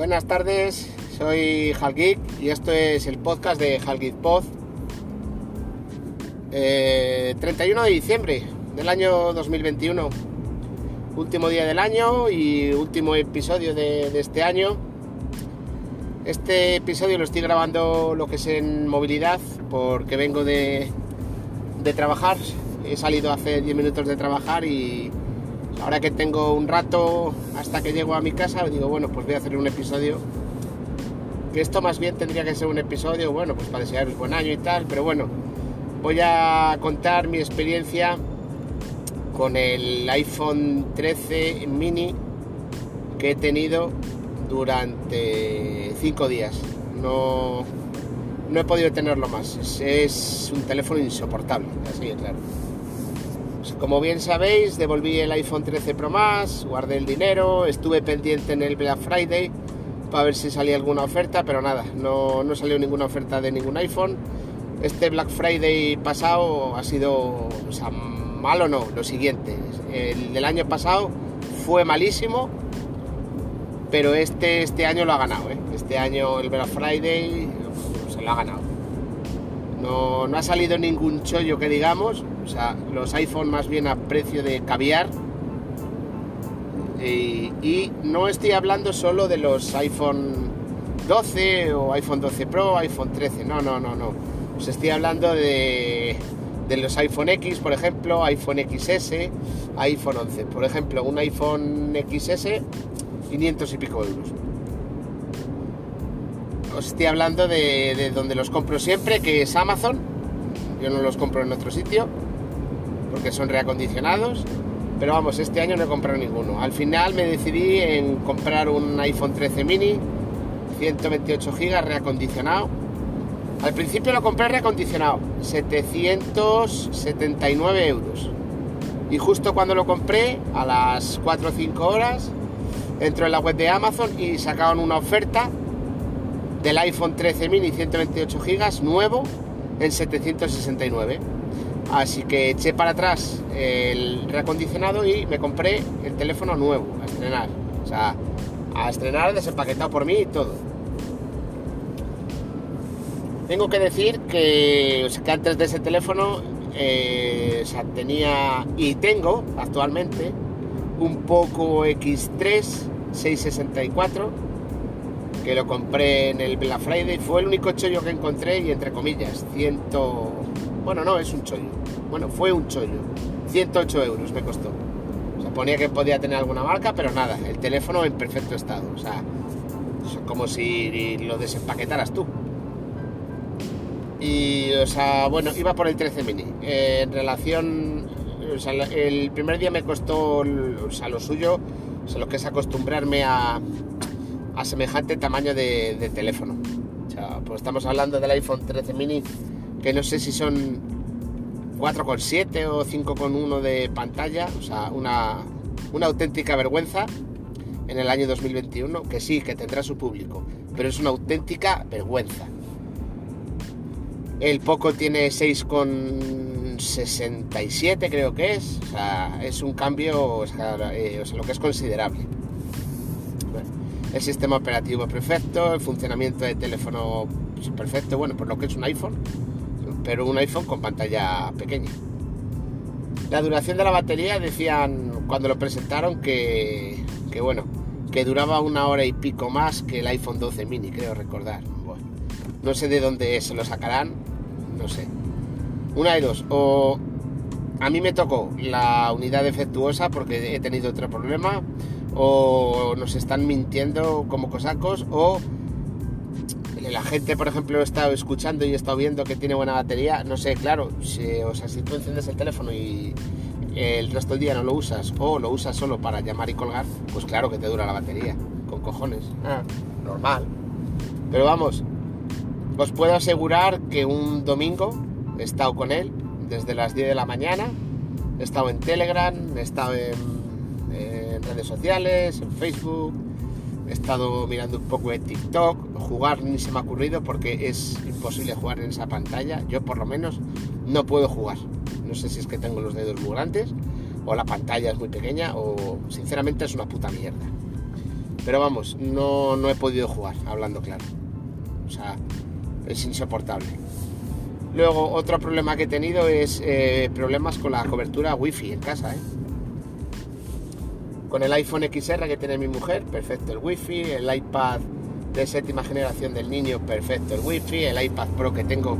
Buenas tardes, soy Halgeek y esto es el podcast de Halgeek Pod. Eh, 31 de diciembre del año 2021, último día del año y último episodio de, de este año. Este episodio lo estoy grabando lo que es en movilidad porque vengo de, de trabajar. He salido hace 10 minutos de trabajar y ahora que tengo un rato hasta que llego a mi casa, digo, bueno, pues voy a hacer un episodio. Que esto más bien tendría que ser un episodio, bueno, pues para desearos buen año y tal, pero bueno, voy a contar mi experiencia con el iPhone 13 mini que he tenido durante 5 días. No, no he podido tenerlo más. Es, es un teléfono insoportable, así de claro. Pues como bien sabéis, devolví el iPhone 13 Pro Max, guardé el dinero, estuve pendiente en el Black Friday para ver si salía alguna oferta, pero nada, no, no salió ninguna oferta de ningún iPhone. Este Black Friday pasado ha sido, o malo no, lo siguiente. El del año pasado fue malísimo, pero este, este año lo ha ganado. ¿eh? Este año el Black Friday se lo ha ganado. No, no ha salido ningún chollo que digamos, o sea, los iPhone más bien a precio de caviar. Y, no estoy hablando solo de los iPhone 12 o iPhone 12 Pro, iPhone 13, no, no, no, no. Os estoy hablando de, de los iPhone X, por ejemplo, iPhone XS, iPhone 11. Por ejemplo, un iPhone XS, 500 y pico euros. Os estoy hablando de, de donde los compro siempre, que es Amazon. Yo no los compro en otro sitio porque son reacondicionados. Pero vamos, este año no he comprado ninguno. Al final me decidí en comprar un iPhone 13 mini, 128 GB reacondicionado. Al principio lo compré reacondicionado, 779 euros. Y justo cuando lo compré, a las 4 o 5 horas, entro en la web de Amazon y sacaban una oferta del iPhone 13 mini 128 GB nuevo en 769. Así que eché para atrás el reacondicionado y me compré el teléfono nuevo a estrenar. O sea, a estrenar desempaquetado por mí y todo. Tengo que decir que, antes de ese teléfono eh, tenía y tengo actualmente un Poco X3 664 que lo compré en el Black Friday. Fue el único chollo que encontré y entre comillas, ciento... Bueno, no, es un chollo. Bueno, fue un chollo. 108 euros me costó. O ponía que podía tener alguna marca, pero nada, el teléfono en perfecto estado. O sea, como si lo desempaquetaras tú. Y, o sea, bueno, iba por el 13 mini. Eh, en relación, o sea, el primer día me costó, o sea, lo suyo, o sea, lo que es acostumbrarme a, a semejante tamaño de, teléfono. O sea, pues estamos hablando del iPhone 13 mini, que no sé si son 4,7 o 5,1 de pantalla, o sea, una, una auténtica vergüenza en el año 2021, que sí, que tendrá su público, pero es una auténtica vergüenza. El Poco tiene 6,67 creo que es, o sea, es un cambio, o sea, eh, o sea, lo que es considerable. El sistema operativo perfecto, el funcionamiento de teléfono perfecto, bueno, por lo que es un iPhone, pero un iPhone con pantalla pequeña. La duración de la batería decían cuando lo presentaron que, que bueno, que duraba una hora y pico más que el iPhone 12 mini, creo recordar. No sé de dónde se lo sacarán, no sé. Una de dos, o a mí me tocó la unidad defectuosa porque he tenido otro problema, o nos están mintiendo como cosacos, o la gente, por ejemplo, he escuchando y he viendo que tiene buena batería, no sé, claro, si, o sea, si tú enciendes el teléfono y el resto del día no lo usas o lo usas solo para llamar y colgar, pues claro que te dura la batería, con cojones, ah, normal. Pero vamos, os puedo asegurar que un domingo he estado con él desde las 10 de la mañana, he estado en Telegram, he estado en redes sociales, en Facebook, he estado mirando un poco de TikTok, jugar ni se me ha ocurrido porque es imposible jugar en esa pantalla, yo por lo menos no puedo jugar, no sé si es que tengo los dedos muy grandes o la pantalla es muy pequeña o sinceramente es una puta mierda. Pero vamos, no, no he podido jugar, hablando claro. O sea, es insoportable. Luego, otro problema que he tenido es eh, problemas con la cobertura wifi en casa. ¿eh? Con el iPhone XR que tiene mi mujer, perfecto el wifi. El iPad de séptima generación del niño, perfecto el wifi. El iPad Pro que tengo,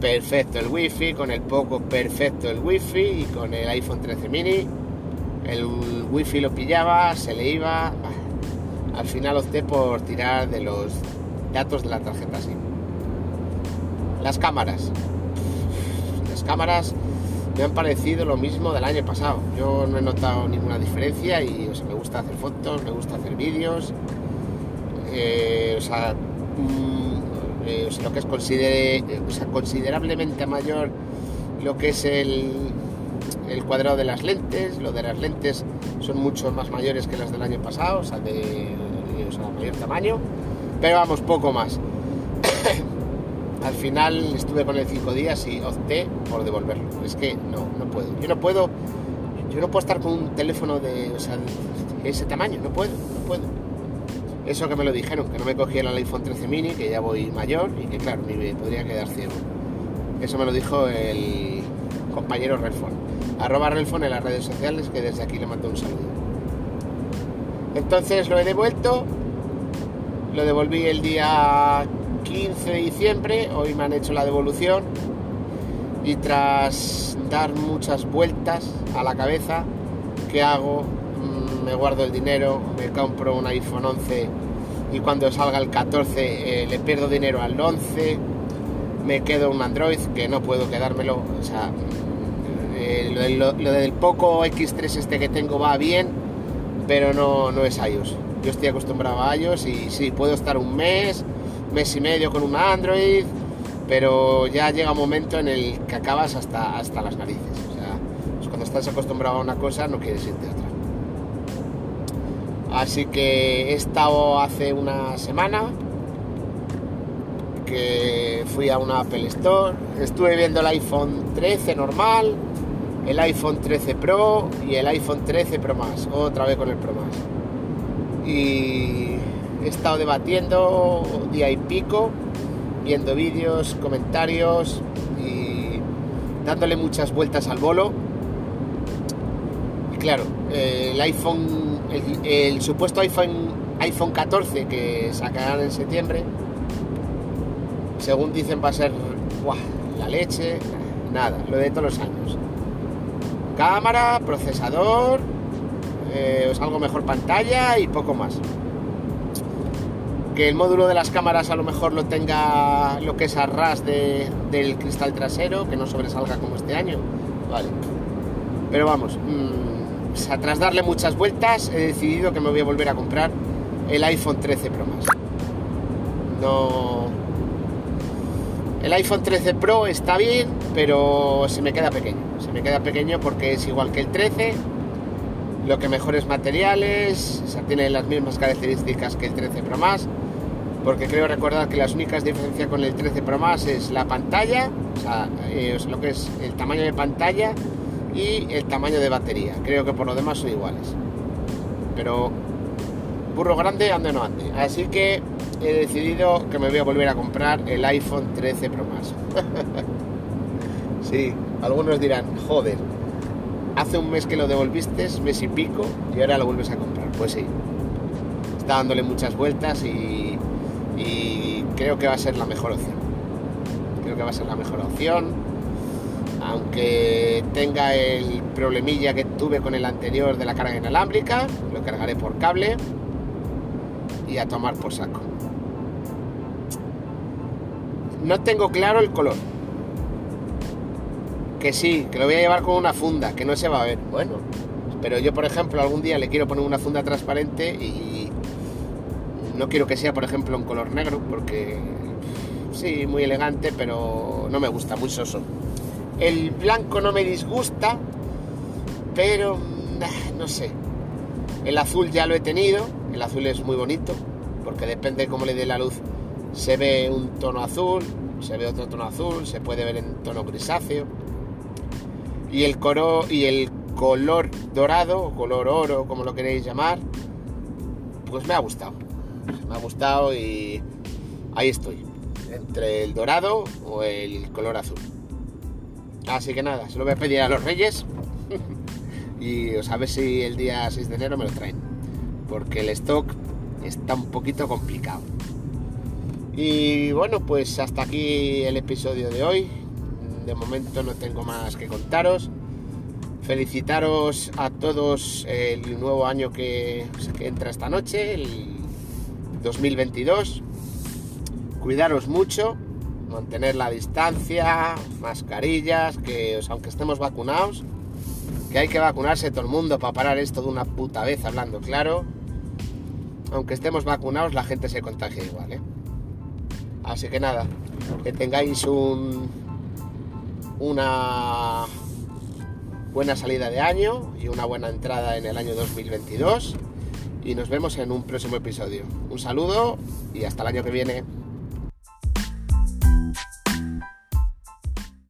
perfecto el wifi. Con el Poco, perfecto el wifi. Y con el iPhone 13 mini, el wifi lo pillaba, se le iba. Al final opté por tirar de los datos de la tarjeta SIM. Las cámaras. Las cámaras me han parecido lo mismo del año pasado. Yo no he notado ninguna diferencia y me gusta hacer fotos, me gusta hacer vídeos. Eh, o, sea, mm, eh, lo que es considerablemente mayor lo que es el, el cuadrado de las lentes. Lo de las lentes son mucho más mayores que las del año pasado, o sea, de o sea, mayor tamaño. Pero vamos, poco más. Al final estuve con el 5 días y opté por devolverlo. Es que no, no puedo. Yo no puedo, yo no puedo estar con un teléfono de, ese tamaño, no puedo, no puedo. Eso que me lo dijeron, que no me cogiera el iPhone 13 mini, que ya voy mayor y que claro, me podría quedar ciego. Eso me lo dijo el compañero Relfon. Arroba Relfon en las redes sociales, que desde aquí le mando un saludo. Entonces lo he devuelto, lo devolví el día 15 de diciembre, hoy me han hecho la devolución y tras dar muchas vueltas a la cabeza, ¿qué hago? Mm, me guardo el dinero, me compro un iPhone 11 y cuando salga el 14 eh, le pierdo dinero al 11, me quedo un Android que no puedo quedármelo, o sea, eh, lo, del poco X3 este que tengo va bien, pero no, no es iOS. Yo estoy acostumbrado a iOS y sí, puedo estar un mes, mes y medio con un Android, pero ya llega un momento en el que acabas hasta, hasta las narices. O sea, pues cuando estás acostumbrado a una cosa no quieres irte a otra. Así que he estado hace una semana que fui a una Apple Store, estuve viendo el iPhone 13 normal, el iPhone 13 Pro y el iPhone 13 Pro Max, otra vez con el Pro Max. Y he estado debatiendo día y pico, viendo vídeos, comentarios y dándole muchas vueltas al bolo. Y claro, el iPhone, el, supuesto iPhone, iPhone 14 que sacarán en septiembre, según dicen va a ser la leche, nada, lo de todos los años. Cámara, procesador, eh, algo mejor pantalla y poco más que el módulo de las cámaras a lo mejor lo tenga lo que es a ras del cristal trasero, que no sobresalga como este año. Vale. Pero vamos, mmm, tras darle muchas vueltas he decidido que me voy a volver a comprar el iPhone 13 Pro Max. No. El iPhone 13 Pro está bien, pero se me queda pequeño. Se me queda pequeño porque es igual que el 13, lo que mejores materiales, tiene las mismas características que el 13 Pro Max porque creo recordar que las únicas diferencias con el 13 Pro Max es la pantalla, o sea, eh, lo que es el tamaño de pantalla y el tamaño de batería. Creo que por lo demás son iguales. Pero burro grande ande no ande. Así que he decidido que me voy a volver a comprar el iPhone 13 Pro Max. sí, algunos dirán, joder, hace un mes que lo devolviste, mes y pico, y ahora lo vuelves a comprar. Pues sí, está dándole muchas vueltas y y creo que va a ser la mejor opción. Creo que va a ser la mejor opción, aunque tenga el problemilla que tuve con el anterior de la carga inalámbrica, lo cargaré por cable y a tomar por saco. No tengo claro el color. Que sí, que lo voy a llevar con una funda, que no se va a ver. Bueno, pero yo, por ejemplo, algún día le quiero poner una funda transparente y, no quiero que sea, por ejemplo, un color negro, porque sí, muy elegante, pero no me gusta, muy soso. El blanco no me disgusta, pero no sé. El azul ya lo he tenido, el azul es muy bonito, porque depende de cómo le dé la luz. Se ve un tono azul, se ve otro tono azul, se puede ver en tono grisáceo. Y el, coro, y el color dorado, o color oro, como lo queréis llamar, pues me ha gustado. Me ha gustado y ahí estoy. Entre el dorado o el color azul. Así que nada, se lo voy a pedir a los reyes. y os a ver si el día 6 de enero me lo traen. Porque el stock está un poquito complicado. Y bueno, pues hasta aquí el episodio de hoy. De momento no tengo más que contaros. Felicitaros a todos el nuevo año que, entra esta noche, el 2022. Cuidaros mucho, mantener la distancia, mascarillas, que aunque estemos vacunados, que hay que vacunarse todo el mundo para parar esto de una puta vez hablando claro. Aunque estemos vacunados, la gente se contagia igual, ¿eh? Así que nada, que tengáis un, una buena salida de año y una buena entrada en el año 2022 y nos vemos en un próximo episodio. Un saludo y hasta el año que viene.